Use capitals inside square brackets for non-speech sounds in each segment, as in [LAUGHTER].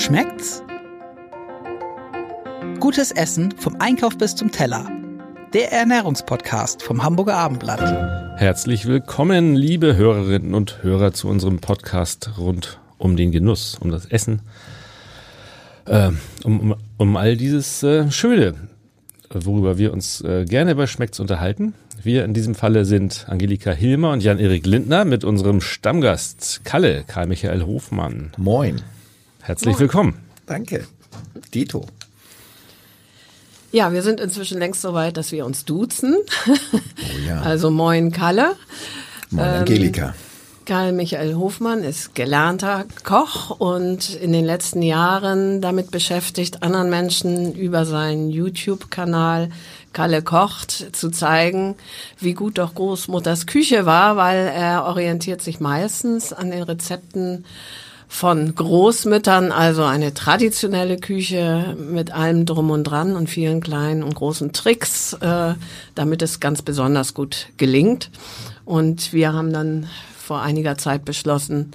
Schmeckt's? Gutes Essen vom Einkauf bis zum Teller. Der Ernährungspodcast vom Hamburger Abendblatt. Herzlich willkommen, liebe Hörerinnen und Hörer, zu unserem Podcast rund um den Genuss, um das Essen, äh, um, um, um all dieses äh, Schöne, worüber wir uns äh, gerne bei Schmeckt's unterhalten. Wir in diesem Falle sind Angelika Hilmer und Jan-Erik Lindner mit unserem Stammgast Kalle, Karl Michael Hofmann. Moin. Herzlich Moin. willkommen. Danke. Dito. Ja, wir sind inzwischen längst so weit, dass wir uns duzen. Oh ja. [LAUGHS] Also moin Kalle. Moin ähm, Angelika. Karl Michael Hofmann ist gelernter Koch und in den letzten Jahren damit beschäftigt, anderen Menschen über seinen YouTube-Kanal Kalle kocht zu zeigen, wie gut doch Großmutters Küche war, weil er orientiert sich meistens an den Rezepten von Großmüttern, also eine traditionelle Küche mit allem drum und dran und vielen kleinen und großen Tricks, äh, damit es ganz besonders gut gelingt. Und wir haben dann vor einiger Zeit beschlossen,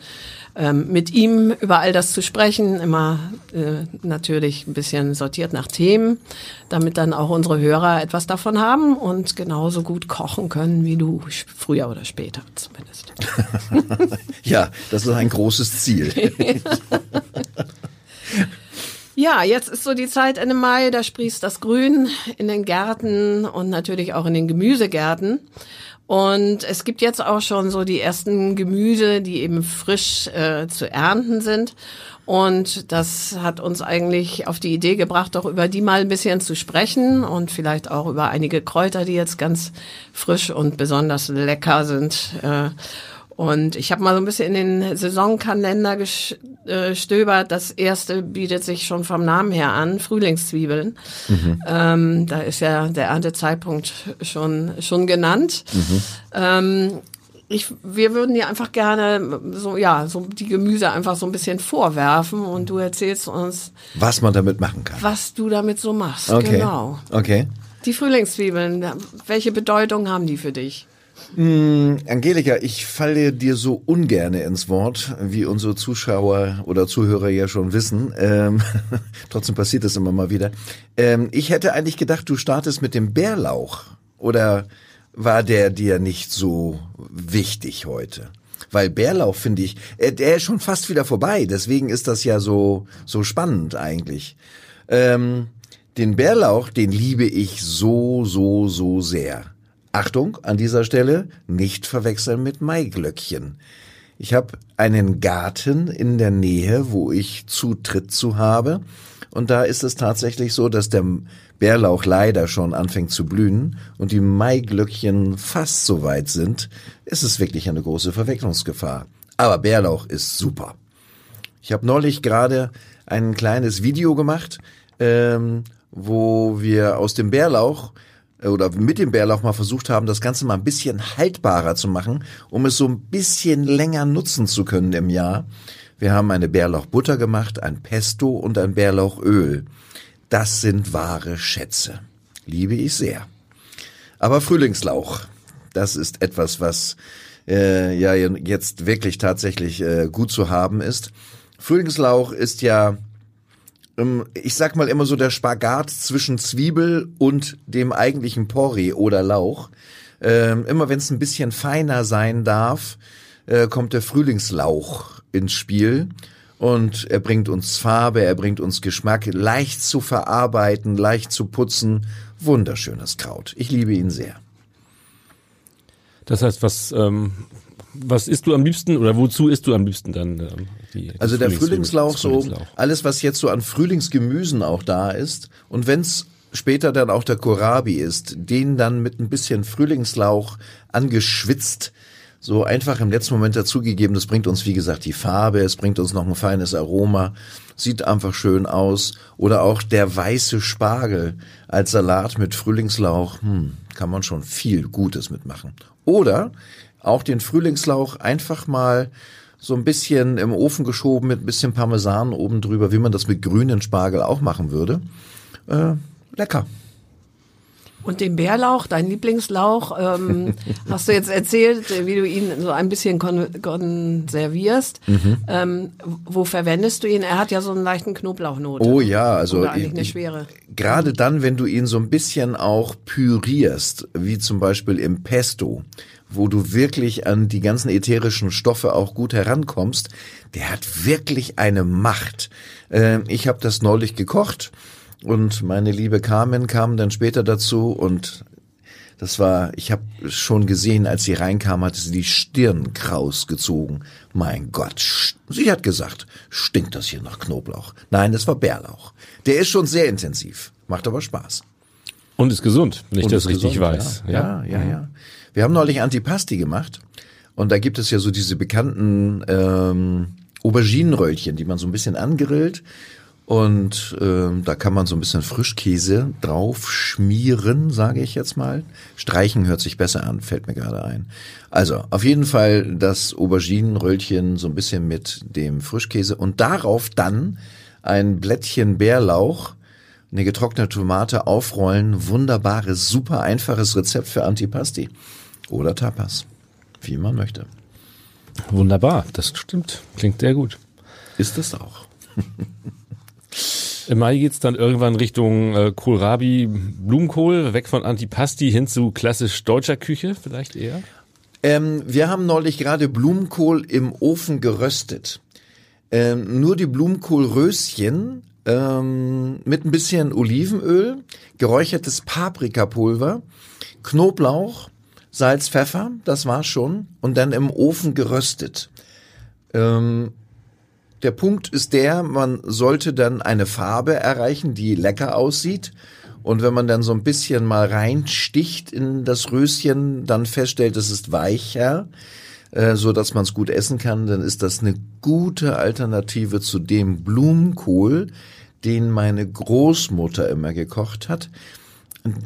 ähm, mit ihm über all das zu sprechen, immer äh, natürlich ein bisschen sortiert nach Themen, damit dann auch unsere Hörer etwas davon haben und genauso gut kochen können wie du, früher oder später zumindest. [LAUGHS] ja, das ist ein großes Ziel. [LAUGHS] Ja, jetzt ist so die Zeit Ende Mai, da sprießt das Grün in den Gärten und natürlich auch in den Gemüsegärten. Und es gibt jetzt auch schon so die ersten Gemüse, die eben frisch äh, zu ernten sind. Und das hat uns eigentlich auf die Idee gebracht, doch über die mal ein bisschen zu sprechen und vielleicht auch über einige Kräuter, die jetzt ganz frisch und besonders lecker sind. Äh, und ich habe mal so ein bisschen in den Saisonkalender gestöbert. Das erste bietet sich schon vom Namen her an, Frühlingszwiebeln. Mhm. Ähm, da ist ja der Erntezeitpunkt schon, schon genannt. Mhm. Ähm, ich, wir würden dir einfach gerne so, ja, so die Gemüse einfach so ein bisschen vorwerfen und du erzählst uns, was man damit machen kann. Was du damit so machst. Okay. Genau. Okay. Die Frühlingszwiebeln, welche Bedeutung haben die für dich? Mm, Angelika, ich falle dir so ungerne ins Wort, wie unsere Zuschauer oder Zuhörer ja schon wissen. Ähm, [LAUGHS] trotzdem passiert das immer mal wieder. Ähm, ich hätte eigentlich gedacht, du startest mit dem Bärlauch. Oder war der dir nicht so wichtig heute? Weil Bärlauch finde ich, äh, der ist schon fast wieder vorbei. Deswegen ist das ja so so spannend eigentlich. Ähm, den Bärlauch, den liebe ich so so so sehr. Achtung, an dieser Stelle nicht verwechseln mit Maiglöckchen. Ich habe einen Garten in der Nähe, wo ich Zutritt zu habe. Und da ist es tatsächlich so, dass der Bärlauch leider schon anfängt zu blühen und die Maiglöckchen fast so weit sind, ist es wirklich eine große Verwechslungsgefahr. Aber Bärlauch ist super. Ich habe neulich gerade ein kleines Video gemacht, ähm, wo wir aus dem Bärlauch oder mit dem Bärlauch mal versucht haben, das Ganze mal ein bisschen haltbarer zu machen, um es so ein bisschen länger nutzen zu können im Jahr. Wir haben eine Bärlauchbutter gemacht, ein Pesto und ein Bärlauchöl. Das sind wahre Schätze. Liebe ich sehr. Aber Frühlingslauch, das ist etwas, was äh, ja jetzt wirklich tatsächlich äh, gut zu haben ist. Frühlingslauch ist ja ich sag mal immer so der Spagat zwischen Zwiebel und dem eigentlichen Porree oder Lauch. Ähm, immer wenn es ein bisschen feiner sein darf, äh, kommt der Frühlingslauch ins Spiel. Und er bringt uns Farbe, er bringt uns Geschmack, leicht zu verarbeiten, leicht zu putzen. Wunderschönes Kraut. Ich liebe ihn sehr. Das heißt, was, ähm, was isst du am liebsten oder wozu isst du am liebsten dann? Ähm, die, also der Frühlingslauch, Frühlingslauch, so alles, was jetzt so an Frühlingsgemüsen auch da ist. Und wenn's später dann auch der Kohlrabi ist, den dann mit ein bisschen Frühlingslauch angeschwitzt, so einfach im letzten Moment dazugegeben. Das bringt uns, wie gesagt, die Farbe, es bringt uns noch ein feines Aroma, sieht einfach schön aus. Oder auch der weiße Spargel als Salat mit Frühlingslauch, hm, kann man schon viel Gutes mitmachen. Oder auch den Frühlingslauch einfach mal so ein bisschen im Ofen geschoben mit ein bisschen Parmesan oben drüber, wie man das mit grünen Spargel auch machen würde. Äh, lecker. Und den Bärlauch, dein Lieblingslauch, ähm, [LAUGHS] hast du jetzt erzählt, äh, wie du ihn so ein bisschen kon konservierst. Mhm. Ähm, wo verwendest du ihn? Er hat ja so einen leichten Knoblauchnote. Oh ja, also Oder eigentlich eine schwere. Gerade dann, wenn du ihn so ein bisschen auch pürierst, wie zum Beispiel im Pesto, wo du wirklich an die ganzen ätherischen Stoffe auch gut herankommst, der hat wirklich eine Macht. Äh, ich habe das neulich gekocht und meine liebe Carmen kam dann später dazu und das war, ich habe schon gesehen, als sie reinkam, hatte sie die Stirn kraus gezogen. Mein Gott, sie hat gesagt, stinkt das hier nach Knoblauch? Nein, das war Bärlauch. Der ist schon sehr intensiv, macht aber Spaß. Und ist gesund, wenn ich das richtig gesund, weiß. Ja, ja, ja, ja. Wir haben neulich Antipasti gemacht und da gibt es ja so diese bekannten ähm, Auberginenröllchen, die man so ein bisschen angrillt und ähm, da kann man so ein bisschen Frischkäse drauf schmieren, sage ich jetzt mal. Streichen hört sich besser an, fällt mir gerade ein. Also auf jeden Fall das Auberginenröllchen so ein bisschen mit dem Frischkäse und darauf dann ein Blättchen Bärlauch, eine getrocknete Tomate aufrollen. Wunderbares, super einfaches Rezept für Antipasti oder Tapas, wie man möchte. Wunderbar, das stimmt. Klingt sehr gut. Ist es auch. [LAUGHS] Im Mai geht's dann irgendwann Richtung äh, Kohlrabi, Blumenkohl, weg von Antipasti hin zu klassisch deutscher Küche, vielleicht eher? Ähm, wir haben neulich gerade Blumenkohl im Ofen geröstet. Ähm, nur die Blumenkohlröschen ähm, mit ein bisschen Olivenöl, geräuchertes Paprikapulver, Knoblauch, Salz, Pfeffer, das war's schon, und dann im Ofen geröstet. Ähm, der Punkt ist der, man sollte dann eine Farbe erreichen, die lecker aussieht. Und wenn man dann so ein bisschen mal reinsticht in das Röschen, dann feststellt, es ist weicher, äh, so dass man es gut essen kann, dann ist das eine gute Alternative zu dem Blumenkohl, den meine Großmutter immer gekocht hat.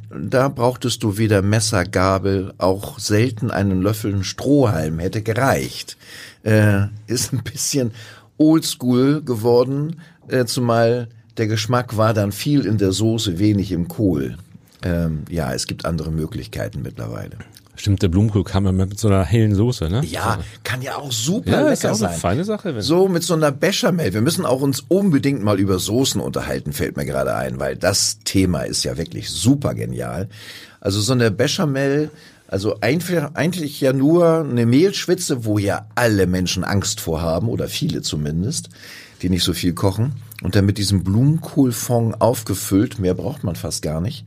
Da brauchtest du weder Messer, Gabel, auch selten einen Löffel Strohhalm hätte gereicht. Äh, ist ein bisschen oldschool geworden, äh, zumal der Geschmack war dann viel in der Soße, wenig im Kohl. Ähm, ja, es gibt andere Möglichkeiten mittlerweile. Stimmt, der Blumenkohl kam ja mit so einer hellen Soße, ne? Ja, kann ja auch super ja, lecker ist auch sein. eine feine Sache. Wenn So mit so einer Bechamel. Wir müssen auch uns unbedingt mal über Soßen unterhalten, fällt mir gerade ein, weil das Thema ist ja wirklich super genial. Also so eine Bechamel, also einfach, eigentlich ja nur eine Mehlschwitze, wo ja alle Menschen Angst vor haben, oder viele zumindest, die nicht so viel kochen. Und dann mit diesem Blumenkohlfond aufgefüllt, mehr braucht man fast gar nicht.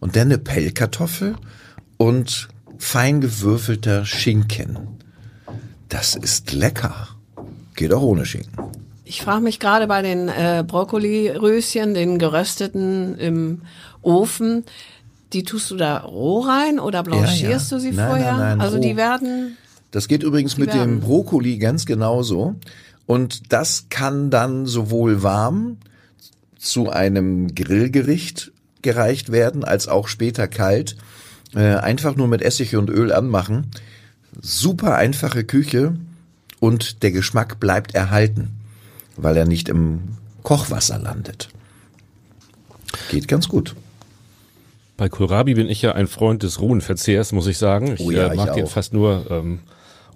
Und dann eine Pellkartoffel und fein gewürfelter Schinken. Das ist lecker. Geht auch ohne Schinken. Ich frage mich gerade bei den äh, Brokkoli-Röschen, den gerösteten im Ofen, die tust du da roh rein oder blanchierst Ja, ja. du sie Nein, vorher? nein, nein, also roh. die werden Das geht übrigens mit werden- dem Brokkoli ganz genauso. Und das kann dann sowohl warm zu einem Grillgericht gereicht werden, als auch später kalt. Äh, einfach nur mit Essig und Öl anmachen. Super einfache Küche und der Geschmack bleibt erhalten, weil er nicht im Kochwasser landet. Geht ganz gut. Bei Kohlrabi bin ich ja ein Freund des rohen Verzehrs, muss ich sagen. Ich Oh ja, äh, mag ich den fast nur ähm,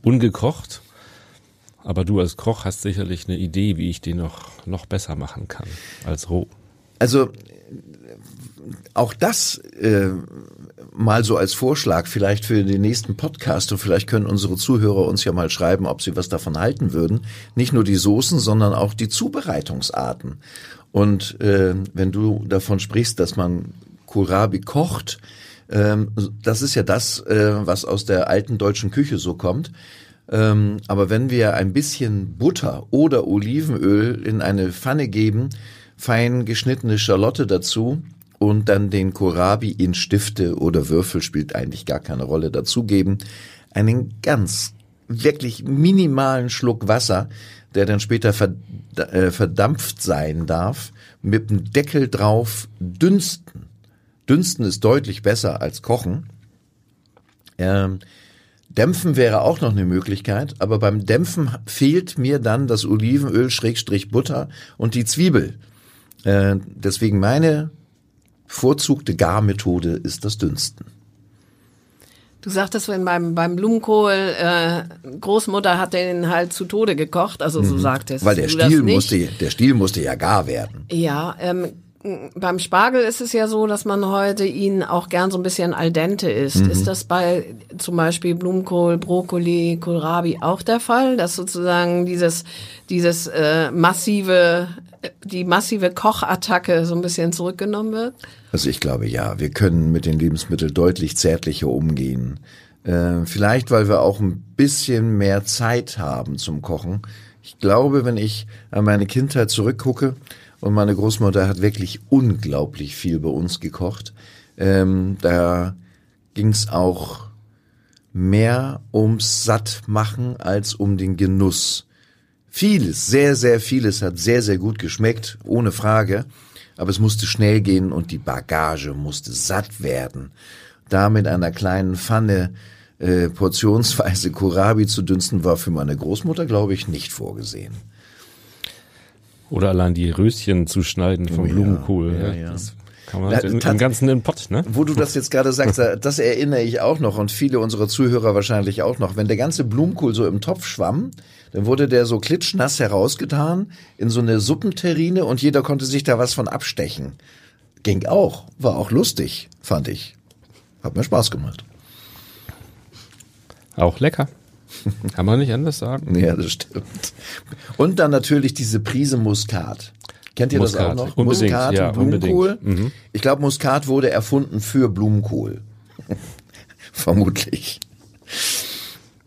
ungekocht. Aber du als Koch hast sicherlich eine Idee, wie ich den noch, noch besser machen kann als roh. Also auch das äh, mal so als Vorschlag vielleicht für den nächsten Podcast und vielleicht können unsere Zuhörer uns ja mal schreiben, ob sie was davon halten würden. Nicht nur die Soßen, sondern auch die Zubereitungsarten. Und äh, wenn du davon sprichst, dass man Kohlrabi kocht, ähm, das ist ja das, äh, was aus der alten deutschen Küche so kommt. Ähm, aber wenn wir ein bisschen Butter oder Olivenöl in eine Pfanne geben, fein geschnittene Schalotte dazu und dann den Kohlrabi in Stifte oder Würfel spielt eigentlich gar keine Rolle dazugeben, einen ganz wirklich minimalen Schluck Wasser, der dann später äh, verdampft sein darf, mit dem Deckel drauf dünsten. Dünsten ist deutlich besser als kochen. Ähm, Dämpfen wäre auch noch eine Möglichkeit, aber beim Dämpfen fehlt mir dann das Olivenöl, Schrägstrich Butter und die Zwiebel. Äh, deswegen meine bevorzugte Garmethode ist das Dünsten. Du sagtest, wenn beim, beim Blumenkohl, äh, Großmutter hat den halt zu Tode gekocht, also so sagtest Mhm. Weil der du Stiel musste, der Stiel musste ja gar werden. Ja, ähm, beim Spargel ist es ja so, dass man heute ihn auch gern so ein bisschen al dente isst. Mhm. Ist das bei zum Beispiel Blumenkohl, Brokkoli, Kohlrabi auch der Fall, dass sozusagen dieses, dieses äh, massive, die massive Kochattacke so ein bisschen zurückgenommen wird? Also ich glaube ja, wir können mit den Lebensmitteln deutlich zärtlicher umgehen. Äh, vielleicht, weil wir auch ein bisschen mehr Zeit haben zum Kochen. Ich glaube, wenn ich an meine Kindheit zurückgucke und meine Großmutter hat wirklich unglaublich viel bei uns gekocht, ähm, da ging es auch mehr ums Sattmachen als um den Genuss. Vieles, sehr, sehr vieles hat sehr, sehr gut geschmeckt, ohne Frage. Aber es musste schnell gehen und die Bagage musste satt werden. Da mit einer kleinen Pfanne äh, portionsweise Kohlrabi zu dünsten, war für meine Großmutter, glaube ich, nicht vorgesehen. Oder allein die Röschen zu schneiden vom Oh Blumenkohl. ja, Ja. Das kann man halt im, im Ganzen in den Pott, ne? Wo du das jetzt gerade sagst, da- das erinnere ich auch noch und viele unserer Zuhörer wahrscheinlich auch noch. Wenn der ganze Blumenkohl so im Topf schwamm, dann wurde der so klitschnass herausgetan in so eine Suppenterrine und jeder konnte sich da was von abstechen. Ging auch, war auch lustig, fand ich. Hat mir Spaß gemacht. Auch lecker. [LAUGHS] Kann man nicht anders sagen. Ja, das stimmt. Und dann natürlich diese Prise Muskat. Kennt ihr das Muskat, auch noch? unbedingt, Muskat ja, und Blumenkohl. Mhm. Ich glaube, Muskat wurde erfunden für Blumenkohl. [LAUGHS] Vermutlich.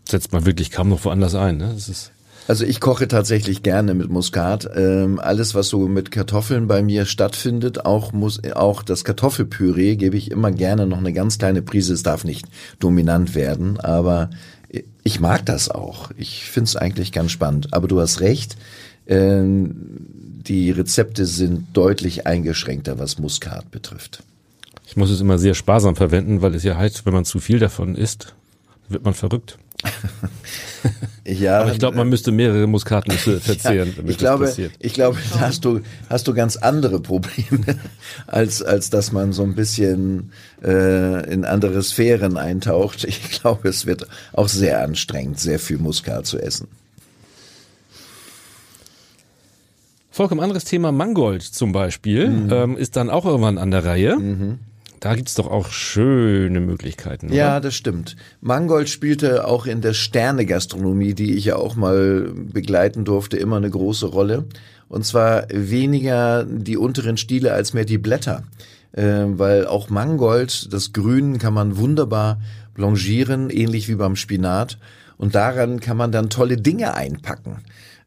Setzt man wirklich kaum noch woanders ein, ne? Das ist, Also ich koche tatsächlich gerne mit Muskat. Ähm, alles, was so mit Kartoffeln bei mir stattfindet, auch muss auch das Kartoffelpüree gebe ich immer gerne noch eine ganz kleine Prise. Es darf nicht dominant werden, aber ich mag das auch. Ich finde es eigentlich ganz spannend. Aber du hast recht. Ähm, die Rezepte sind deutlich eingeschränkter, was Muskat betrifft. ich muss es immer sehr sparsam verwenden, weil es ja heißt, wenn man zu viel davon isst, wird man verrückt. [LAUGHS] Ja, Aber ich glaube, man müsste mehrere Muskatnüsse [LAUGHS] verzehren, damit ich glaube, ich glaube, da hast du hast du ganz andere Probleme, [LAUGHS] als als dass man so ein bisschen äh, in andere Sphären eintaucht. Ich glaube, es wird auch sehr anstrengend, sehr viel Muskat zu essen. Vollkommen anderes Thema, Mangold zum Beispiel, Mhm. ähm, ist dann auch irgendwann an der Reihe. Da gibt's doch auch schöne Möglichkeiten. Oder? Ja, das stimmt. Mangold spielte auch in der Sterne-Gastronomie, die ich ja auch mal begleiten durfte, immer eine große Rolle. Und zwar weniger die unteren Stiele als mehr die Blätter. Äh, weil auch Mangold, das Grün, kann man wunderbar blanchieren, ähnlich wie beim Spinat. Und daran kann man dann tolle Dinge einpacken.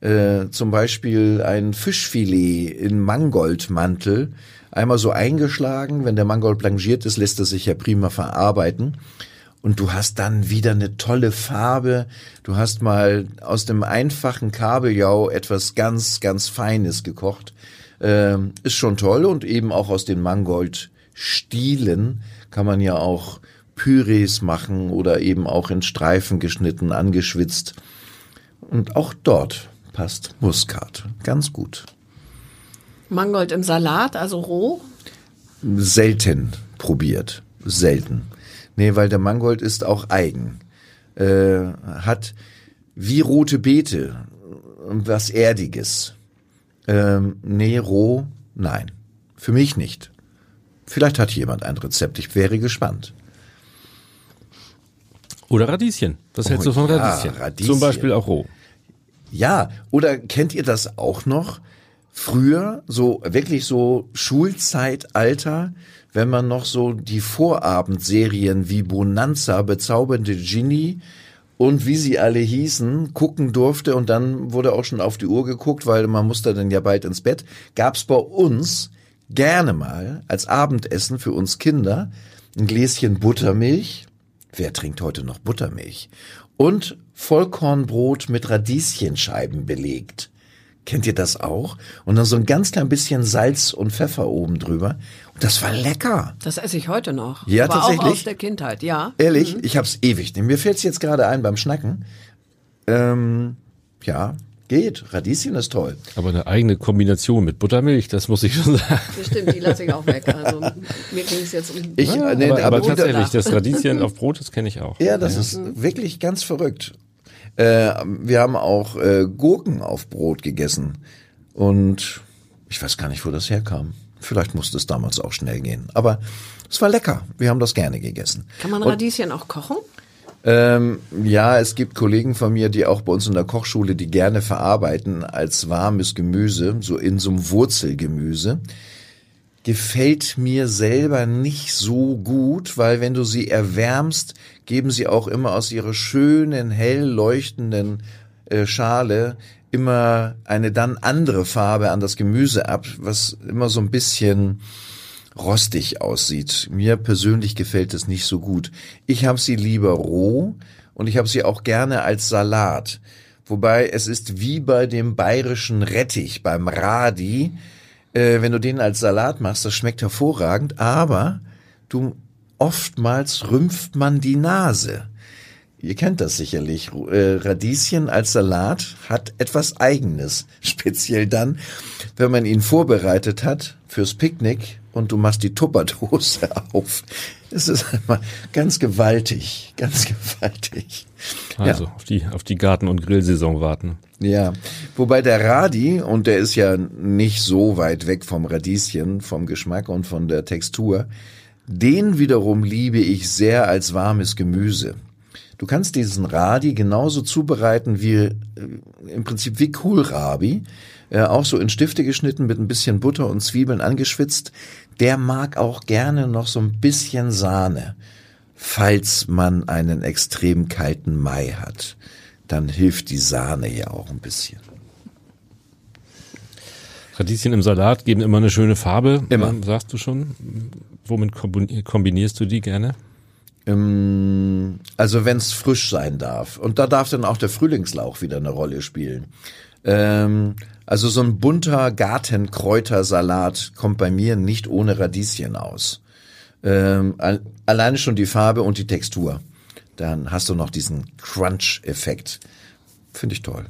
Äh, zum Beispiel ein Fischfilet in Mangoldmantel. Einmal so eingeschlagen, wenn der Mangold blanchiert ist, lässt es sich ja prima verarbeiten. Und du hast dann wieder eine tolle Farbe. Du hast mal aus dem einfachen Kabeljau etwas ganz, ganz Feines gekocht. Ähm, ist schon toll und eben auch aus den Mangoldstielen kann man ja auch Pürees machen oder eben auch in Streifen geschnitten, angeschwitzt. Und auch dort passt Muskat ganz gut. Mangold im Salat, also roh. selten probiert. Selten. Nee, weil der Mangold ist auch eigen. Äh, hat wie rote Beete was Erdiges. Ähm, nee, roh, nein. Für mich nicht. Vielleicht hat jemand ein Rezept. Ich wäre gespannt. Oder Radieschen. Was hältst du von Oh ja, Radieschen? Radieschen. Zum Beispiel auch roh. Ja, oder kennt ihr das auch noch? Früher, so wirklich so Schulzeitalter, wenn man noch so die Vorabendserien wie Bonanza, bezaubernde Ginny und wie sie alle hießen, gucken durfte und dann wurde auch schon auf die Uhr geguckt, weil man musste dann ja bald ins Bett, gab's bei uns gerne mal als Abendessen für uns Kinder ein Gläschen Buttermilch. Wer trinkt heute noch Buttermilch? Und Vollkornbrot mit Radieschenscheiben belegt. Kennt ihr das auch? Und dann so ein ganz klein bisschen Salz und Pfeffer oben drüber. Und das war lecker. Das esse ich heute noch. Ja, Aber tatsächlich? auch aus der Kindheit, ja. Ehrlich, ich hab's ewig. Mir fällt's jetzt gerade ein beim Schnacken. Ähm, ja, Geht. Radieschen ist toll. Aber eine eigene Kombination mit Buttermilch, das muss ich schon sagen. Das stimmt, die lasse ich auch weg. Also mir ging es jetzt um. Ich, Ja, nee, aber, aber tatsächlich, das Radieschen auf Brot, das kenne ich auch. Ja, das ist wirklich ganz verrückt. Äh, wir haben auch äh, Gurken auf Brot gegessen. Und ich weiß gar nicht, wo das herkam. Vielleicht musste es damals auch schnell gehen. Aber es war lecker. Wir haben das gerne gegessen. Kann man Und, Radieschen auch kochen? ähm, ja, es gibt Kollegen von mir, die auch bei uns in der Kochschule, die gerne verarbeiten als warmes Gemüse, so in so einem Wurzelgemüse. Gefällt mir selber nicht so gut, weil wenn du sie erwärmst, geben sie auch immer aus ihrer schönen, hell leuchtenden äh, Schale immer eine dann andere Farbe an das Gemüse ab, was immer so ein bisschen rostig aussieht. Mir persönlich gefällt es nicht so gut. Ich habe sie lieber roh und ich habe sie auch gerne als Salat. Wobei es ist wie bei dem bayerischen Rettich, beim Radi, äh, wenn du den als Salat machst, das schmeckt hervorragend, aber du oftmals rümpft man die Nase. Ihr kennt das sicherlich. Äh, Radieschen als Salat hat etwas Eigenes. [LAUGHS] Speziell dann, wenn man ihn vorbereitet hat fürs Picknick und du machst die Tupperdose [LAUGHS] auf. Es ist einmal ganz gewaltig, ganz [LAUGHS] gewaltig. Also Ja. auf die, auf die Garten- und Grillsaison warten. Ja, wobei der Radi, und der ist ja nicht so weit weg vom Radieschen, vom Geschmack und von der Textur, den wiederum liebe ich sehr als warmes Gemüse. Du kannst diesen Radi genauso zubereiten wie äh, im Prinzip wie Kohlrabi, äh, auch so in Stifte geschnitten mit ein bisschen Butter und Zwiebeln angeschwitzt. Der mag auch gerne noch so ein bisschen Sahne falls man einen extrem kalten Mai hat, dann hilft die Sahne ja auch ein bisschen. Radieschen im Salat geben immer eine schöne Farbe. Immer. ähm, Sagst du schon? Womit kombin- kombinierst du die gerne? Ähm, also wenn es frisch sein darf. Und da darf dann auch der Frühlingslauch wieder eine Rolle spielen. Ähm, also so ein bunter Gartenkräutersalat kommt bei mir nicht ohne Radieschen aus. Ähm, al- alleine schon die Farbe und die Textur. Dann hast du noch diesen Crunch-Effekt. Finde ich toll.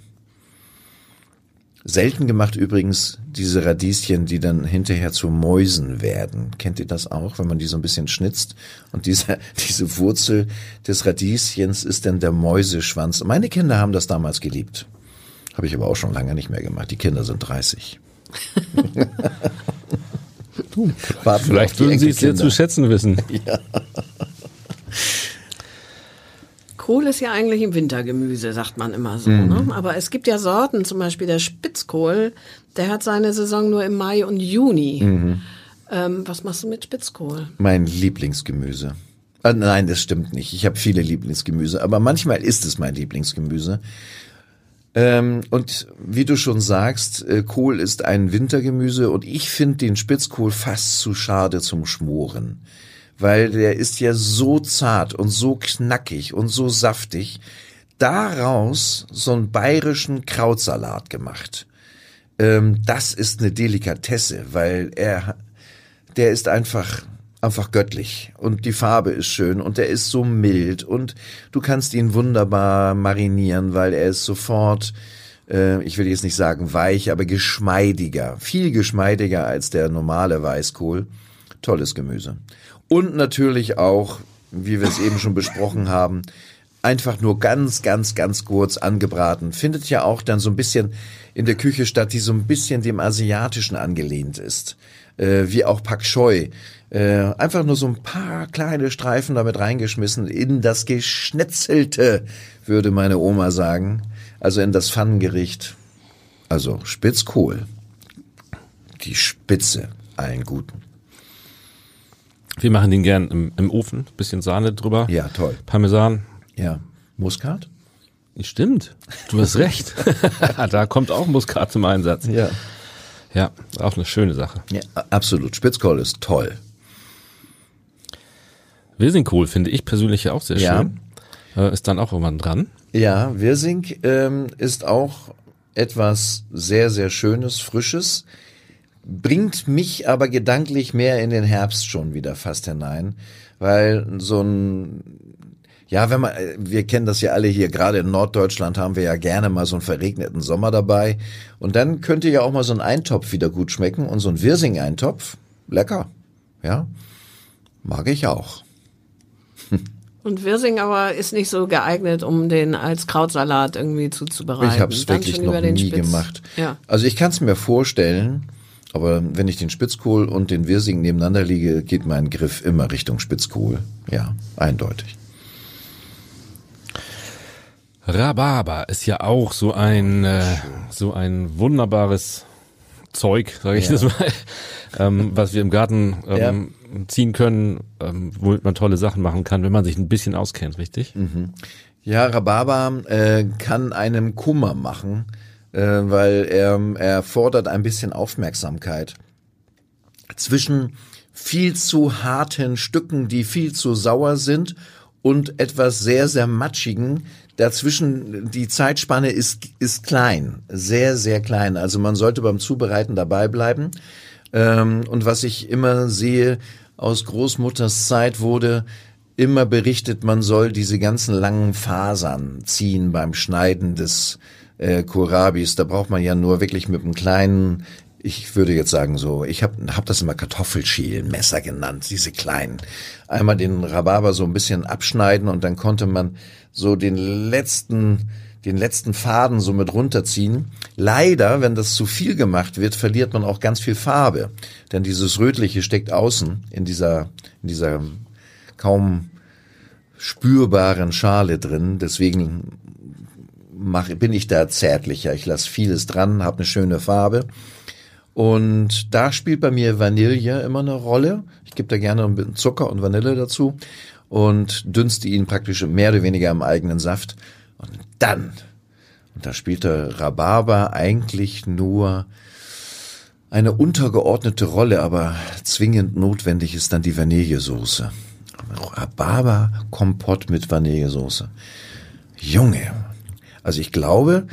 Selten gemacht übrigens diese Radieschen, die dann hinterher zu Mäusen werden. Kennt ihr das auch, wenn man die so ein bisschen schnitzt? Und diese, [LAUGHS] diese Wurzel des Radieschens ist dann der Mäuseschwanz. Meine Kinder haben das damals geliebt. Habe ich aber auch schon lange nicht mehr gemacht. Die Kinder sind 30. [LAUGHS] Warten wir Vielleicht die würden sie es sehr zu schätzen wissen. [LAUGHS] Kohl ist ja eigentlich im Wintergemüse, sagt man immer so. Mhm. Ne? Aber es gibt ja Sorten, zum Beispiel der Spitzkohl, der hat seine Saison nur im Mai und Juni. Mhm. Ähm, was machst du mit Spitzkohl? Mein Lieblingsgemüse. Ah, nein, das stimmt nicht. Ich habe viele Lieblingsgemüse, aber manchmal ist es mein Lieblingsgemüse. Ähm, und wie du schon sagst, äh, Kohl ist ein Wintergemüse und ich finde den Spitzkohl fast zu schade zum Schmoren. Weil der ist ja so zart und so knackig und so saftig. Daraus so einen bayerischen Krautsalat gemacht. Ähm, das ist eine Delikatesse, weil er der ist einfach einfach göttlich und die Farbe ist schön und der ist so mild und du kannst ihn wunderbar marinieren, weil er ist sofort äh, ich will jetzt nicht sagen weich, aber geschmeidiger, viel geschmeidiger als der normale Weißkohl. Tolles Gemüse. Und natürlich auch, wie wir es eben schon besprochen haben, einfach nur ganz, ganz, ganz kurz angebraten. Findet ja auch dann so ein bisschen in der Küche statt, die so ein bisschen dem Asiatischen angelehnt ist. Äh, wie auch Pak Choi. Äh, einfach nur so ein paar kleine Streifen damit reingeschmissen in das Geschnetzelte, würde meine Oma sagen. Also in das Pfannengericht. Also Spitzkohl. Die Spitze allen Guten. Wir machen den gern im, im Ofen, bisschen Sahne drüber. Ja, toll. Parmesan. Ja. Muskat? Stimmt, du hast recht. [LAUGHS] da kommt auch Muskat zum Einsatz. Ja. Ja, auch eine schöne Sache. Ja, absolut. Spitzkohl ist toll. Wirsingkohl finde ich persönlich auch sehr Ja. schön. Äh, ist dann auch irgendwann dran. Ja, Wirsing ähm, ist auch etwas sehr, sehr Schönes, Frisches, bringt mich aber gedanklich mehr in den Herbst schon wieder fast hinein, weil so ein Ja, wenn man, äh, wir kennen das ja alle hier, gerade in Norddeutschland haben wir ja gerne mal so einen verregneten Sommer dabei. Und dann könnte ja auch mal so ein Eintopf wieder gut schmecken und so ein Wirsing-Eintopf, lecker. Ja, mag ich auch. [LAUGHS] Und Wirsing aber ist nicht so geeignet, um den als Krautsalat irgendwie zuzubereiten. Ich habe es wirklich noch nie Spitz. gemacht. Ja. Also ich kann es mir vorstellen, aber wenn ich den Spitzkohl und den Wirsing nebeneinander liege, geht mein Griff immer Richtung Spitzkohl. Ja, eindeutig. Rhabarber ist ja auch so ein äh, so ein wunderbares Zeug, sage ich Ja. das mal, [LAUGHS] ähm, was wir im Garten ähm, ziehen können, ähm, womit man tolle Sachen machen kann, wenn man sich ein bisschen auskennt, richtig? Ja, Rhabarber äh, kann einem Kummer machen, äh, weil er, er fordert ein bisschen Aufmerksamkeit. Zwischen viel zu harten Stücken, die viel zu sauer sind, und etwas sehr, sehr matschigen. Dazwischen, die Zeitspanne ist, ist klein, sehr, sehr klein. Also man sollte beim Zubereiten dabei bleiben. Ähm, und was ich immer sehe aus Großmutters Zeit wurde immer berichtet, man soll diese ganzen langen Fasern ziehen beim Schneiden des äh, Kohlrabis. Da braucht man ja nur wirklich mit einem kleinen, ich würde jetzt sagen so, ich habe hab das immer Kartoffelschälmesser genannt, diese kleinen. Einmal den Rhabarber so ein bisschen abschneiden und dann konnte man so den letzten den letzten Faden so mit runterziehen. Leider, wenn das zu viel gemacht wird, verliert man auch ganz viel Farbe. Denn dieses Rötliche steckt außen in dieser, in dieser kaum spürbaren Schale drin. Deswegen mach, bin ich da zärtlicher. Ich lasse vieles dran, habe eine schöne Farbe. Und da spielt bei mir Vanille immer eine Rolle. Ich gebe da gerne ein bisschen Zucker und Vanille dazu und dünste ihn praktisch mehr oder weniger im eigenen Saft. Und dann, und da spielt der Rhabarber eigentlich nur eine untergeordnete Rolle, aber zwingend notwendig ist dann die Vanillesoße. Rhabarber-Kompott mit Vanillesoße. Junge. Also ich glaube,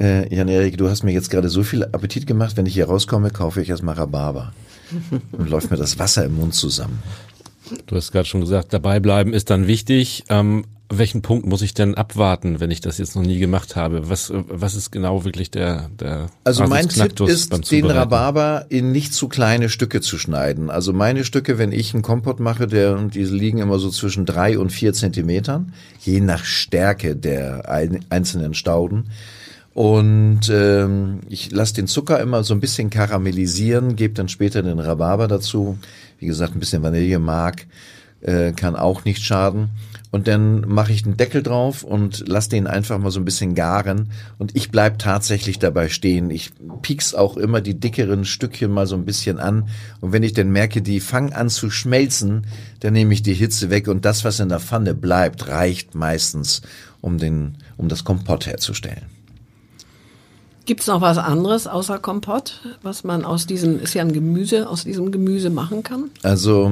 äh, Jan-Erik, du hast mir jetzt gerade so viel Appetit gemacht, wenn ich hier rauskomme, kaufe ich erstmal Rhabarber. [LAUGHS] Und läuft mir das Wasser im Mund zusammen. Du hast gerade schon gesagt, dabei bleiben ist dann wichtig. Ähm, welchen Punkt muss ich denn abwarten, wenn ich das jetzt noch nie gemacht habe? Was, was ist genau wirklich der, der Also mein Tipp ist, den? Rhabarber in nicht zu kleine Stücke zu schneiden. Also meine Stücke, wenn ich einen Kompott mache, der, die liegen immer so zwischen drei und vier Zentimetern, je nach Stärke der ein, einzelnen Stauden. Und ähm, ich lasse den Zucker immer so ein bisschen karamellisieren, gebe dann später den Rhabarber dazu. Wie gesagt, ein bisschen Vanillemark äh, kann auch nicht schaden. Und dann mache ich den Deckel drauf und lasse den einfach mal so ein bisschen garen. Und ich bleib tatsächlich dabei stehen. Ich piek's auch immer die dickeren Stückchen mal so ein bisschen an. Und wenn ich dann merke, die fangen an zu schmelzen, dann nehme ich die Hitze weg. Und das, was in der Pfanne bleibt, reicht meistens, um, den, um das Kompott herzustellen. Gibt's noch was anderes außer Kompott, was man aus diesem, ist ja ein Gemüse, aus diesem Gemüse machen kann? Also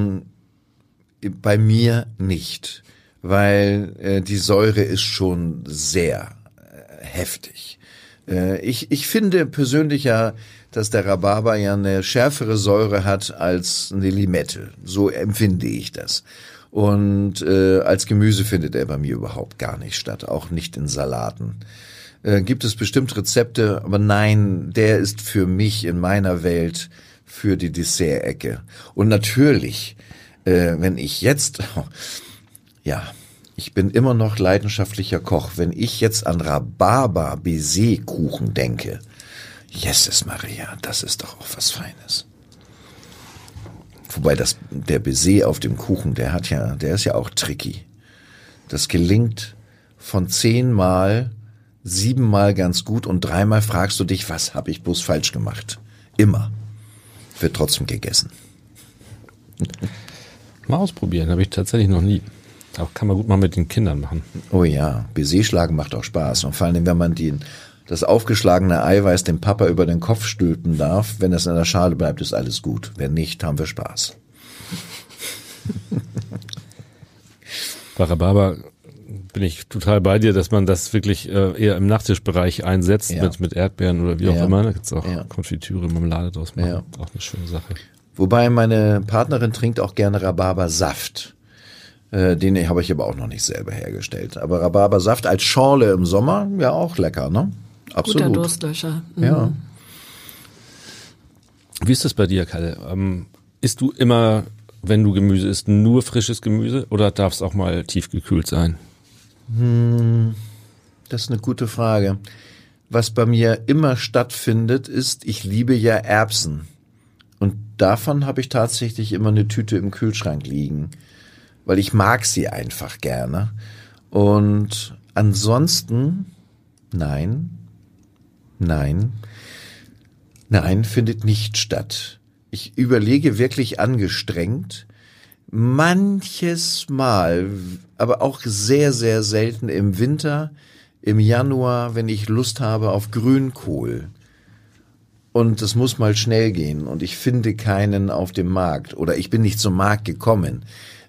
bei mir nicht, weil äh, die Säure ist schon sehr äh, heftig. Äh, ich, ich finde persönlich ja, dass der Rhabarber ja eine schärfere Säure hat als eine Limette. So empfinde ich das. Und äh, als Gemüse findet er bei mir überhaupt gar nicht statt, auch nicht in Salaten. Äh, gibt es bestimmt Rezepte, aber nein, der ist für mich in meiner Welt für die Dessert-Ecke. Und natürlich, äh, wenn ich jetzt, ja, ich bin immer noch leidenschaftlicher Koch. Wenn ich jetzt an Rhabarber-Baiser-Kuchen denke, Jesus Maria, das ist doch auch was Feines. Wobei das, der Baiser auf dem Kuchen, der hat ja, der ist ja auch tricky. Das gelingt von zehnmal, siebenmal ganz gut und dreimal fragst du dich, was habe ich bloß falsch gemacht? Immer. Wird trotzdem gegessen. Mal ausprobieren, habe ich tatsächlich noch nie. Aber kann man gut mal mit den Kindern machen. Oh ja, Baiser schlagen macht auch Spaß. Und vor allem, wenn man den, das aufgeschlagene Eiweiß dem Papa über den Kopf stülpen darf, wenn es in der Schale bleibt, ist alles gut. Wenn nicht, haben wir Spaß. [LAUGHS] Bei Rhabarber bin ich total bei dir, dass man das wirklich äh, eher im Nachtischbereich einsetzt Ja. mit, mit Erdbeeren oder wie auch Ja. immer. Da gibt's auch Ja. Konfitüre, Marmelade draus machen. Ja. Auch eine schöne Sache. Wobei meine Partnerin trinkt auch gerne Rhabarbersaft. Äh, den habe ich aber auch noch nicht selber hergestellt. Aber Rhabarbersaft als Schorle im Sommer, ja auch lecker, ne? Absolut. Guter Durstlöscher. Mhm. Ja. Wie ist das bei dir, Kalle? Ähm, isst du immer, wenn du Gemüse isst, nur frisches Gemüse oder darf es auch mal tiefgekühlt sein? Das ist eine gute Frage. Was bei mir immer stattfindet, ist, ich liebe ja Erbsen. Und davon habe ich tatsächlich immer eine Tüte im Kühlschrank liegen, weil ich mag sie einfach gerne. Und ansonsten, nein, nein, nein, findet nicht statt. Ich überlege wirklich angestrengt, manches Mal, aber auch sehr, sehr selten im Winter, im Januar, wenn ich Lust habe auf Grünkohl. Und es muss mal schnell gehen und ich finde keinen auf dem Markt oder ich bin nicht zum Markt gekommen.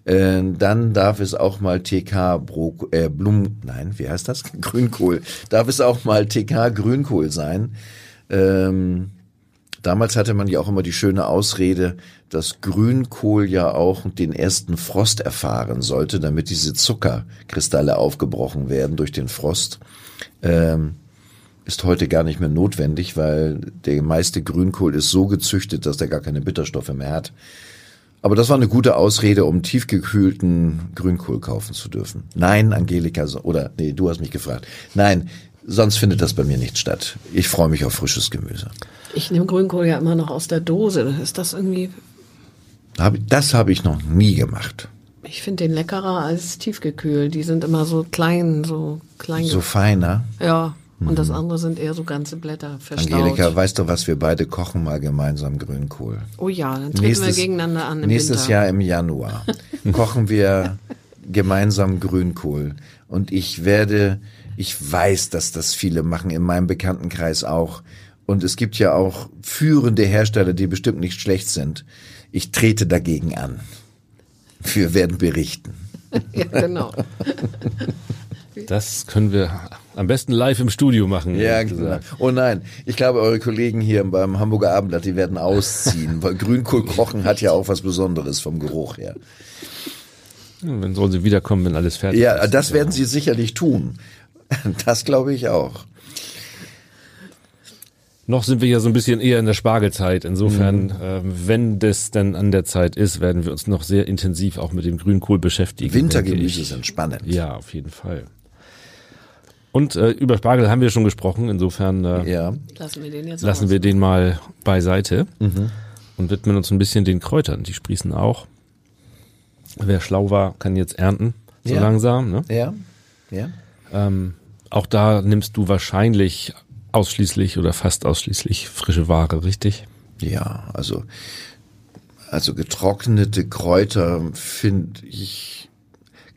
Äh, dann darf es auch mal TK Bro äh, Blum, nein, wie heißt das? [LAUGHS] Grünkohl. Darf es auch mal TK Grünkohl sein. Ähm, Damals hatte man ja auch immer die schöne Ausrede, dass Grünkohl ja auch den ersten Frost erfahren sollte, damit diese Zuckerkristalle aufgebrochen werden durch den Frost. Ähm, ist heute gar nicht mehr notwendig, weil der meiste Grünkohl ist so gezüchtet, dass der gar keine Bitterstoffe mehr hat. Aber das war eine gute Ausrede, um tiefgekühlten Grünkohl kaufen zu dürfen. Nein, Angelika, oder nee, du hast mich gefragt. Nein, sonst findet das bei mir nicht statt. Ich freue mich auf frisches Gemüse. Ich nehme Grünkohl ja immer noch aus der Dose. Ist das irgendwie. Das habe ich noch nie gemacht. Ich finde den leckerer als tiefgekühlt. Die sind immer so klein, so klein. So feiner. Ja. Und das andere sind eher so ganze Blätter verstaut. Angelika, weißt du, was wir beide kochen mal gemeinsam Grünkohl? Oh ja, dann treten wir gegeneinander an im Nächstes Winter. Jahr im Januar [LAUGHS] kochen wir gemeinsam Grünkohl. Und ich werde, ich weiß, dass das viele machen, in meinem Bekanntenkreis auch. Und es gibt ja auch führende Hersteller, die bestimmt nicht schlecht sind. Ich trete dagegen an. Wir werden berichten. [LAUGHS] ja, genau. [LAUGHS] Das können wir am besten live im Studio machen. Ja, genau. Oh nein, ich glaube, eure Kollegen hier beim Hamburger Abendblatt, die werden ausziehen, [LAUGHS] weil Grünkohl kochen hat ja auch was Besonderes vom Geruch her. Ja, Dann sollen sie wiederkommen, wenn alles fertig Ja, ist. das werden sie sicherlich tun. Das glaube ich auch. Noch sind wir ja so ein bisschen eher in der Spargelzeit. Insofern, Mhm. ähm, wenn das denn an der Zeit ist, werden wir uns noch sehr intensiv auch mit dem Grünkohl beschäftigen. Wintergemüse sind spannend. Ja, auf jeden Fall. Und äh, über Spargel haben wir schon gesprochen. Insofern äh, Ja. Lassen wir den jetzt lassen wir den mal beiseite Mhm. und widmen uns ein bisschen den Kräutern. Die sprießen auch. Wer schlau war, kann jetzt ernten. So Ja. langsam. Ne? Ja. Ja. Ähm, auch da nimmst du wahrscheinlich ausschließlich oder fast ausschließlich frische Ware, richtig? Ja, also, also getrocknete Kräuter finde ich,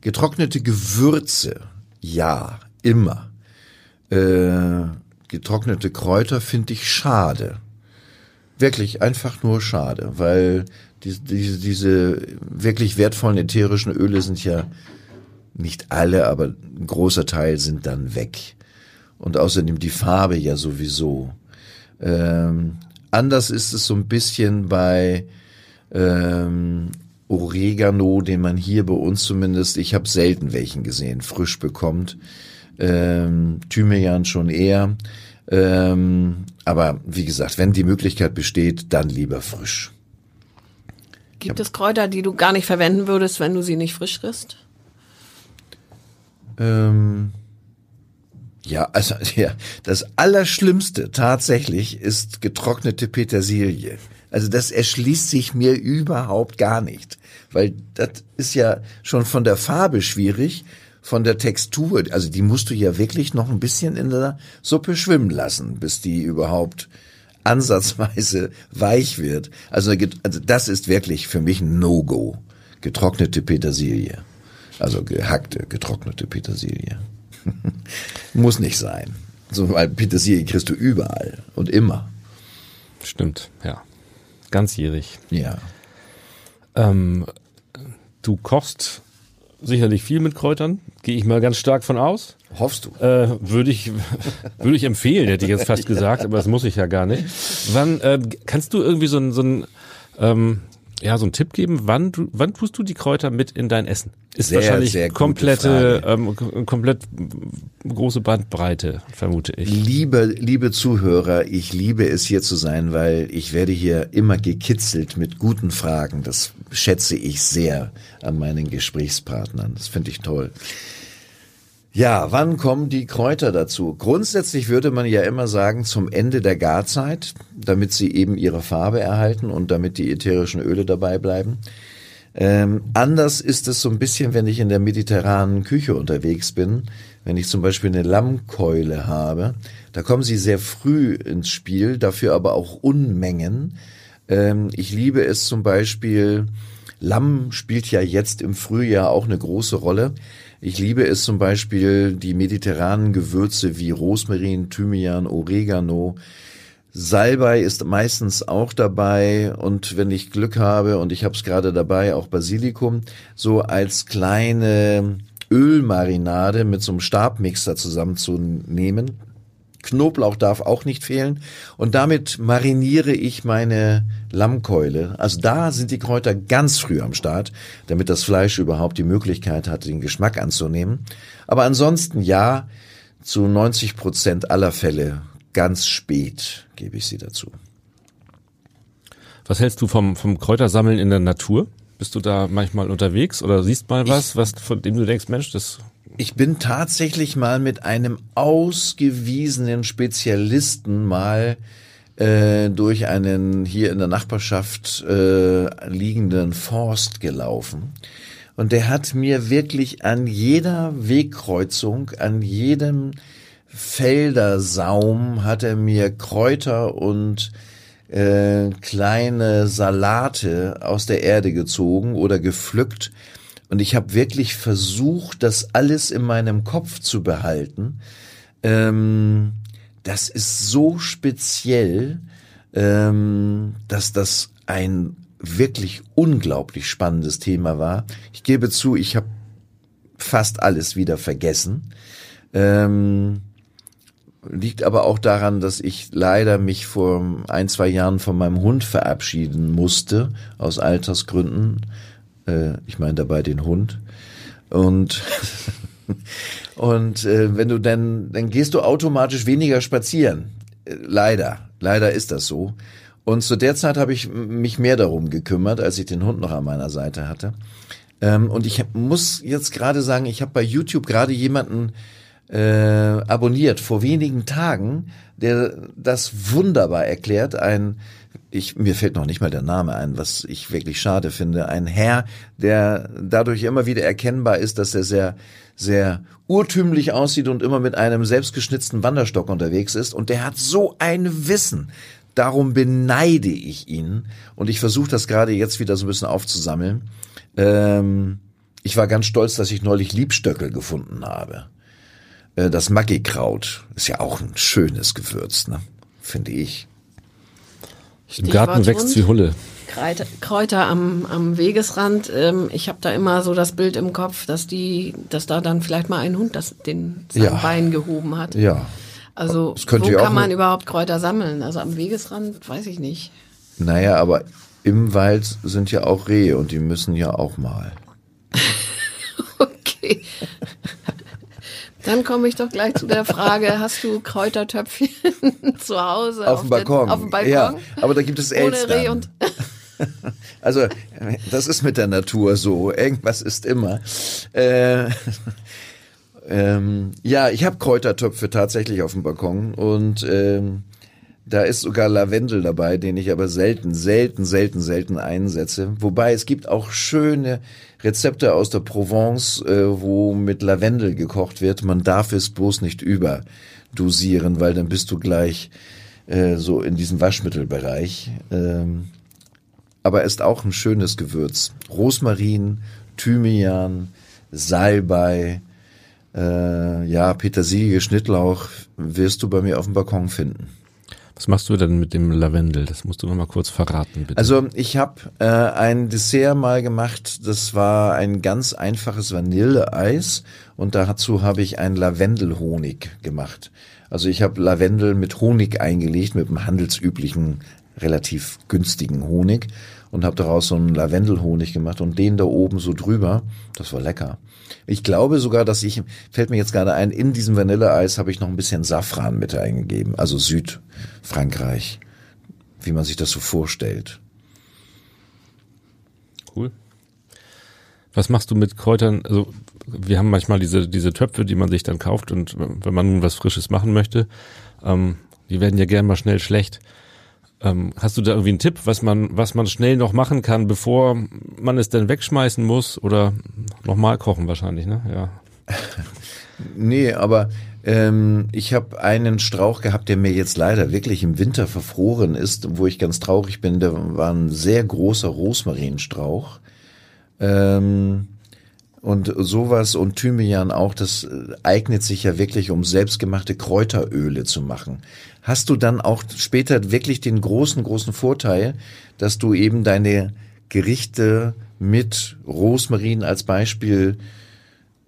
getrocknete Gewürze, ja, immer. Äh, getrocknete Kräuter finde ich schade. Wirklich einfach nur schade, weil diese, diese, diese wirklich wertvollen ätherischen Öle sind ja nicht alle, aber ein großer Teil sind dann weg. Und außerdem die Farbe ja sowieso. Ähm, anders ist es so ein bisschen bei ähm, Oregano, den man hier bei uns zumindest, ich habe selten welchen gesehen, frisch bekommt. Ähm, Thymian schon eher. Ähm, aber wie gesagt, wenn die Möglichkeit besteht, dann lieber frisch. Gibt es Kräuter, die du gar nicht verwenden würdest, wenn du sie nicht frisch frisst? Ähm, ja, also [LAUGHS] ja, das Allerschlimmste tatsächlich ist getrocknete Petersilie. Also das erschließt sich mir überhaupt gar nicht, weil das ist ja schon von der Farbe schwierig, von der Textur, also die musst du ja wirklich noch ein bisschen in der Suppe schwimmen lassen, bis die überhaupt ansatzweise [LAUGHS] weich wird. Also, also das ist wirklich für mich ein No-Go. Getrocknete Petersilie. Also gehackte, getrocknete Petersilie. [LAUGHS] Muss nicht sein. So, weil Petersilie kriegst du überall und immer. Stimmt, ja. Ganzjährig. Ja. Ähm, du kochst sicherlich viel mit Kräutern, gehe ich mal ganz stark von aus. Hoffst du? Äh, würde ich [LAUGHS] würde ich empfehlen, hätte ich jetzt fast [LAUGHS] gesagt, aber das muss ich ja gar nicht. Wann äh, kannst du irgendwie so ein so ein ähm, ja, so einen Tipp geben, wann du, wann tust du die Kräuter mit in dein Essen? Ist Sehr, wahrscheinlich sehr komplette, ähm, komplett große Bandbreite, vermute ich. Liebe, liebe Zuhörer, ich liebe es hier zu sein, weil ich werde hier immer gekitzelt mit guten Fragen. Das schätze ich sehr an meinen Gesprächspartnern. Das finde ich toll. Ja, wann kommen die Kräuter dazu? Grundsätzlich würde man ja immer sagen, zum Ende der Garzeit, damit sie eben ihre Farbe erhalten und damit die ätherischen Öle dabei bleiben. Ähm, anders ist es so ein bisschen, wenn ich in der mediterranen Küche unterwegs bin. Wenn ich zum Beispiel eine Lammkeule habe, da kommen sie sehr früh ins Spiel, dafür aber auch Unmengen. Ähm, ich liebe es zum Beispiel, Lamm spielt ja jetzt im Frühjahr auch eine große Rolle. Ich liebe es zum Beispiel, die mediterranen Gewürze wie Rosmarin, Thymian, Oregano, Salbei ist meistens auch dabei und wenn ich Glück habe und ich habe es gerade dabei, auch Basilikum, so als kleine Ölmarinade mit so einem Stabmixer zusammenzunehmen. Knoblauch darf auch nicht fehlen und damit mariniere ich meine Lammkeule. Also da sind die Kräuter ganz früh am Start, damit das Fleisch überhaupt die Möglichkeit hat, den Geschmack anzunehmen. Aber ansonsten ja, zu 90 Prozent aller Fälle ganz spät gebe ich sie dazu. Was hältst du vom, vom Kräutersammeln in der Natur? Bist du da manchmal unterwegs oder siehst mal was, was von dem du denkst, Mensch, das Ich bin tatsächlich mal mit einem ausgewiesenen Spezialisten mal äh, durch einen hier in der Nachbarschaft äh, liegenden Forst gelaufen. Und der hat mir wirklich an jeder Wegkreuzung, an jedem Feldersaum hat er mir Kräuter und äh, kleine Salate aus der Erde gezogen oder gepflückt. Und ich habe wirklich versucht, das alles in meinem Kopf zu behalten. Ähm, das ist so speziell, ähm, dass das ein wirklich unglaublich spannendes Thema war. Ich gebe zu, ich habe fast alles wieder vergessen. Ähm, liegt aber auch daran, dass ich leider mich vor ein, zwei Jahren von meinem Hund verabschieden musste, aus Altersgründen. Äh, ich meine dabei den Hund. Und, [LAUGHS] und äh, wenn du dann, dann gehst du automatisch weniger spazieren. Äh, leider, leider ist das so. Und zu der Zeit habe ich mich mehr darum gekümmert, als ich den Hund noch an meiner Seite hatte. Ähm, und ich muss jetzt gerade sagen, ich habe bei YouTube gerade jemanden äh, abonniert vor wenigen Tagen, der das wunderbar erklärt. Ein, ich mir fällt noch nicht mal der Name ein, was ich wirklich schade finde. Ein Herr, der dadurch immer wieder erkennbar ist, dass er sehr sehr urtümlich aussieht und immer mit einem selbstgeschnitzten Wanderstock unterwegs ist. Und der hat so ein Wissen. Darum beneide ich ihn. Und ich versuche das gerade jetzt wieder so ein bisschen aufzusammeln. Ähm, ich war ganz stolz, dass ich neulich Liebstöckel gefunden habe. Äh, das Maggikraut ist ja auch ein schönes Gewürz, ne? finde ich. Im Garten Stichwort wächst Hund. wie Hulle. Kräuter, am, am Wegesrand. Ähm, ich habe da immer so das Bild im Kopf, dass die, dass da dann vielleicht mal ein Hund das den sein Ja. Bein gehoben hat. Ja. Also wo kann man überhaupt Kräuter sammeln? Also am Wegesrand weiß ich nicht. Naja, aber im Wald sind ja auch Rehe und die müssen ja auch mal. [LAUGHS] Okay. Dann komme ich doch gleich zu der Frage, [LAUGHS] hast du Kräutertöpfchen [LAUGHS] zu Hause? Auf dem Balkon. Den, auf dem Balkon? Ja, aber da gibt es. Reh und [LAUGHS] Also, das ist mit der Natur so. Irgendwas ist immer. Äh, ähm, ja, ich habe Kräutertöpfe tatsächlich auf dem Balkon und ähm, da ist sogar Lavendel dabei, den ich aber selten, selten, selten, selten einsetze. Wobei es gibt auch schöne Rezepte aus der Provence, äh, wo mit Lavendel gekocht wird. Man darf es bloß nicht überdosieren, weil dann bist du gleich äh, so in diesem Waschmittelbereich. Ähm, aber ist auch ein schönes Gewürz. Rosmarin, Thymian, Salbei, äh, ja, Petersilie, Schnittlauch wirst du bei mir auf dem Balkon finden. Was machst du denn mit dem Lavendel? Das musst du noch mal kurz verraten, bitte. Also ich habe äh, ein Dessert mal gemacht, das war ein ganz einfaches Vanilleeis und dazu habe ich einen Lavendelhonig gemacht. Also ich habe Lavendel mit Honig eingelegt, mit dem handelsüblichen relativ günstigen Honig und habe daraus so einen Lavendelhonig gemacht und den da oben so drüber. Das war lecker. Ich glaube sogar, dass ich, fällt mir jetzt gerade ein, in diesem Vanilleeis habe ich noch ein bisschen Safran mit eingegeben, also Südfrankreich, wie man sich das so vorstellt. Cool. Was machst du mit Kräutern? Also wir haben manchmal diese diese Töpfe, die man sich dann kauft und wenn man nun was Frisches machen möchte, ähm, die werden ja gern mal schnell schlecht. Ähm, hast du da irgendwie einen Tipp, was man was man schnell noch machen kann, bevor man es dann wegschmeißen muss oder nochmal kochen wahrscheinlich, ne? Ja. [LAUGHS] nee, aber ähm, ich habe einen Strauch gehabt, der mir jetzt leider wirklich im Winter verfroren ist, wo ich ganz traurig bin. Der war ein sehr großer Rosmarinstrauch. Ähm, und sowas und Thymian auch, das äh, eignet sich ja wirklich, um selbstgemachte Kräuteröle zu machen. Hast du dann auch später wirklich den großen, großen Vorteil, dass du eben deine Gerichte mit Rosmarin als Beispiel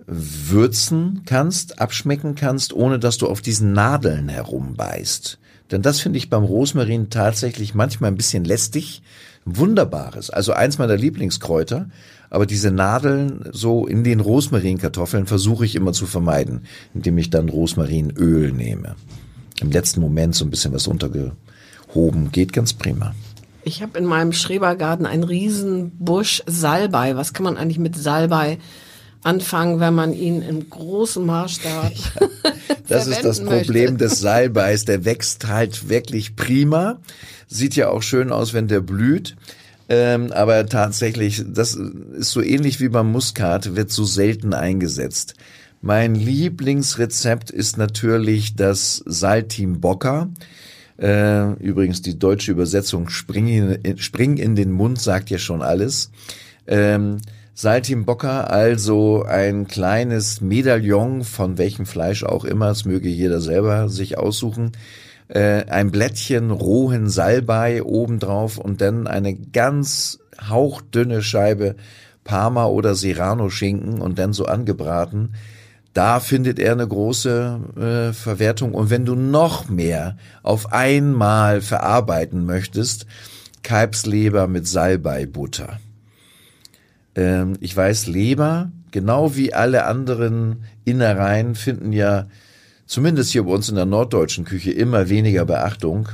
würzen kannst, abschmecken kannst, ohne dass du auf diesen Nadeln herumbeißt. Denn das finde ich beim Rosmarin tatsächlich manchmal ein bisschen lästig. Wunderbares. Also eins meiner Lieblingskräuter. Aber diese Nadeln so in den Rosmarinkartoffeln versuche ich immer zu vermeiden, indem ich dann Rosmarinöl nehme. Im letzten Moment so ein bisschen was untergehoben. Geht ganz prima. Ich habe in meinem Schrebergarten einen riesen Busch Salbei. Was kann man eigentlich mit Salbei anfangen, wenn man ihn im großen Maßstab [LAUGHS] ja, Das ist das Problem möchte. des Salbeis. Der wächst halt wirklich prima. Sieht ja auch schön aus, wenn der blüht. Ähm, aber tatsächlich, das ist so ähnlich wie beim Muskat, wird so selten eingesetzt. Mein Lieblingsrezept ist natürlich das Saltim Bocca. Äh, übrigens die deutsche Übersetzung Spring in, Spring in den Mund sagt ja schon alles. Ähm, Saltimbocca, also ein kleines Medaillon von welchem Fleisch auch immer, es möge jeder selber sich aussuchen, äh, ein Blättchen rohen Salbei obendrauf und dann eine ganz hauchdünne Scheibe Parma oder Serrano Schinken und dann so angebraten. Da findet er eine große äh, Verwertung. Und wenn du noch mehr auf einmal verarbeiten möchtest, Kalbsleber mit Salbeibutter. Ähm, ich weiß, Leber, genau wie alle anderen Innereien, finden ja zumindest hier bei uns in der norddeutschen Küche immer weniger Beachtung,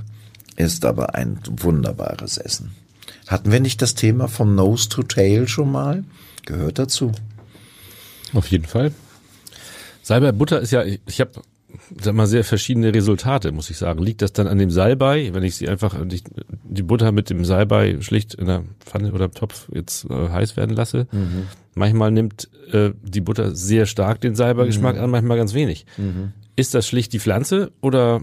ist aber ein wunderbares Essen. Hatten wir nicht das Thema vom Nose to Tail schon mal? Gehört dazu. Auf jeden Fall. Salbei-Butter ist ja, ich habe sag mal, sehr verschiedene Resultate, muss ich sagen. Liegt das dann an dem Salbei, wenn ich sie einfach, die Butter mit dem Salbei schlicht in der Pfanne oder Topf jetzt äh, heiß werden lasse? Mhm. Manchmal nimmt äh, die Butter sehr stark den Salbeigeschmack mhm. an, manchmal ganz wenig. Mhm. Ist das schlicht die Pflanze oder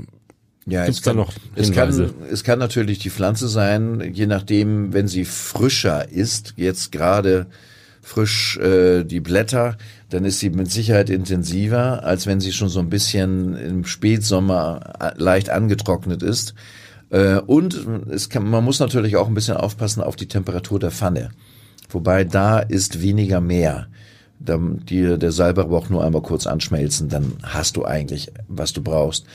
ja, Gibt's es kann, da noch es kann, es kann natürlich die Pflanze sein, je nachdem, wenn sie frischer ist, jetzt gerade frisch äh, die Blätter, dann ist sie mit Sicherheit intensiver, als wenn sie schon so ein bisschen im Spätsommer äh, leicht angetrocknet ist. Äh, und es kann, man muss natürlich auch ein bisschen aufpassen auf die Temperatur der Pfanne. Wobei da ist weniger mehr. Da, die, der Salbei braucht nur einmal kurz anschmelzen, dann hast du eigentlich, was du brauchst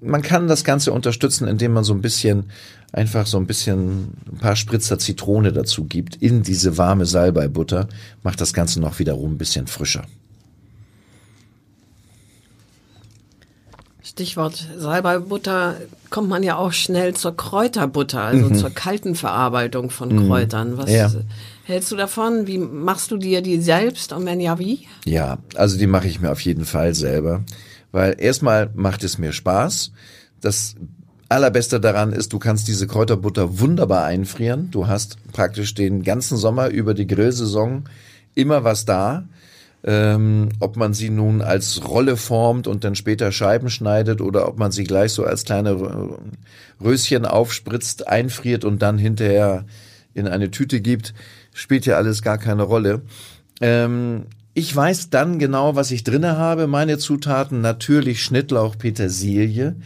man kann das Ganze unterstützen, indem man so ein bisschen, einfach so ein bisschen, ein paar Spritzer Zitrone dazu gibt in diese warme Salbeibutter, macht das Ganze noch wiederum ein bisschen frischer. Stichwort Salbeibutter kommt man ja auch schnell zur Kräuterbutter, also mhm. zur kalten Verarbeitung von mhm. Kräutern. Was ja. hältst du davon? Wie machst du dir die selbst und wenn ja, wie? Ja, also die mache ich mir auf jeden Fall selber weil erstmal macht es mir Spaß. Das Allerbeste daran ist, du kannst diese Kräuterbutter wunderbar einfrieren. Du hast praktisch den ganzen Sommer über die Grillsaison immer was da. Ähm, ob man sie nun als Rolle formt und dann später Scheiben schneidet oder ob man sie gleich so als kleine Röschen aufspritzt, einfriert und dann hinterher in eine Tüte gibt, spielt ja alles gar keine Rolle. Ähm, ich weiß dann genau, was ich drinne habe. Meine Zutaten natürlich Schnittlauch, Petersilie.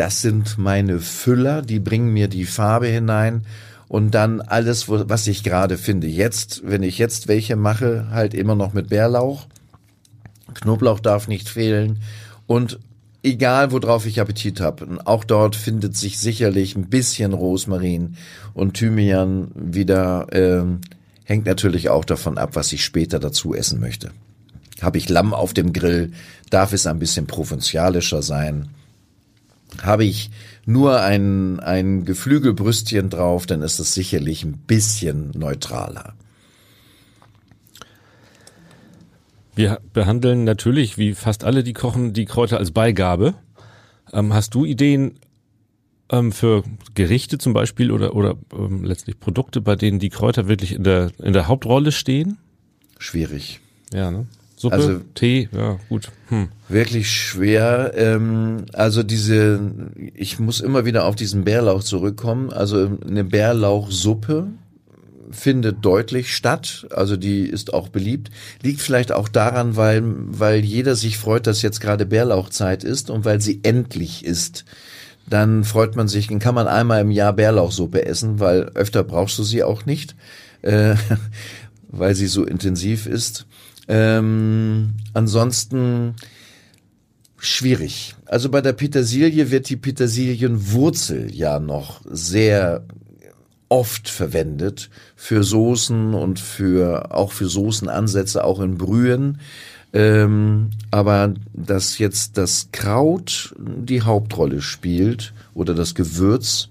Das sind meine Füller, die bringen mir die Farbe hinein und dann alles, was ich gerade finde. Jetzt, wenn ich jetzt welche mache, halt immer noch mit Bärlauch. Knoblauch darf nicht fehlen und egal worauf ich Appetit habe. Auch dort findet sich sicherlich ein bisschen Rosmarin und Thymian wieder. Ähm, hängt natürlich auch davon ab, was ich später dazu essen möchte. Habe ich Lamm auf dem Grill, darf es ein bisschen provinzialischer sein. Habe ich nur ein, ein Geflügelbrüstchen drauf, dann ist es sicherlich ein bisschen neutraler. Wir behandeln natürlich, wie fast alle, die kochen, die Kräuter als Beigabe. Ähm, hast du Ideen ähm, für Gerichte zum Beispiel oder, oder ähm, letztlich Produkte, bei denen die Kräuter wirklich in der, in der Hauptrolle stehen? Schwierig. Ja, ne? Suppe, Also- Tee, ja, gut. Hm. Wirklich schwer. Ähm, also diese, ich muss immer wieder auf diesen Bärlauch zurückkommen. Also eine Bärlauchsuppe findet deutlich statt. Also die ist auch beliebt. Liegt vielleicht auch daran, weil, weil jeder sich freut, dass jetzt gerade Bärlauchzeit ist und weil sie endlich ist. Dann freut man sich, dann kann man einmal im Jahr Bärlauchsuppe essen, weil öfter brauchst du sie auch nicht, äh, [LAUGHS] weil sie so intensiv ist. Ähm, ansonsten schwierig. Also bei der Petersilie wird die Petersilienwurzel ja noch sehr oft verwendet für Soßen und für auch für Soßenansätze, auch in Brühen. Ähm, aber dass jetzt das Kraut die Hauptrolle spielt oder das Gewürz,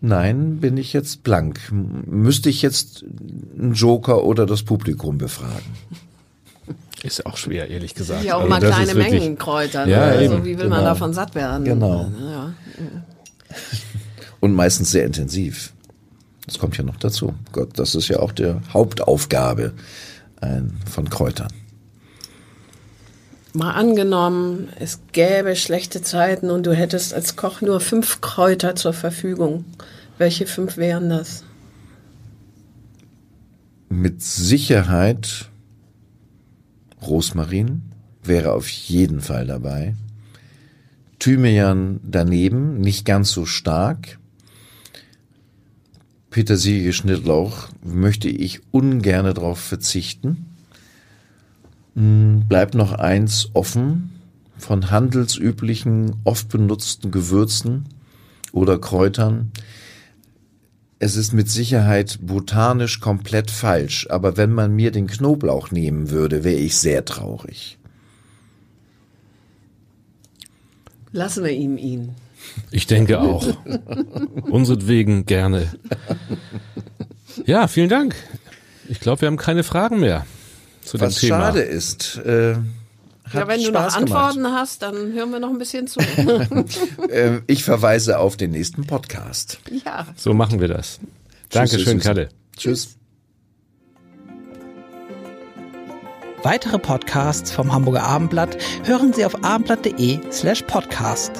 nein, bin ich jetzt blank. Müsste ich jetzt einen Joker oder das Publikum befragen? Ist auch schwer, ehrlich gesagt. Ja, auch Also mal das kleine Mengen Kräuter. Ne? Ja, also eben, wie will man genau. davon satt werden? Genau. Ja. Und meistens sehr intensiv. Das kommt ja noch dazu. Gott, das ist ja auch der Hauptaufgabe von Kräutern. Mal angenommen, es gäbe schlechte Zeiten und du hättest als Koch nur fünf Kräuter zur Verfügung. Welche fünf wären das? Mit Sicherheit Rosmarin wäre auf jeden Fall dabei. Thymian daneben, nicht ganz so stark. Petersilie Schnittlauch möchte ich ungerne darauf verzichten. Bleibt noch eins offen von handelsüblichen, oft benutzten Gewürzen oder Kräutern. Es ist mit Sicherheit botanisch komplett falsch, aber wenn man mir den Knoblauch nehmen würde, wäre ich sehr traurig. Lassen wir ihm ihn. Ich denke auch. [LAUGHS] Unseretwegen gerne. Ja, vielen Dank. Ich glaube, wir haben keine Fragen mehr zu Was dem Thema. schade ist. Äh, hat Ja, wenn du Spaß noch gemacht. Antworten hast, dann hören wir noch ein bisschen zu. [LAUGHS] Äh, ich verweise auf den nächsten Podcast. ja. So machen wir das. Dankeschön. Kalle. Tschüss. Weitere Podcasts vom Hamburger Abendblatt hören Sie auf abendblatt.de slash podcast.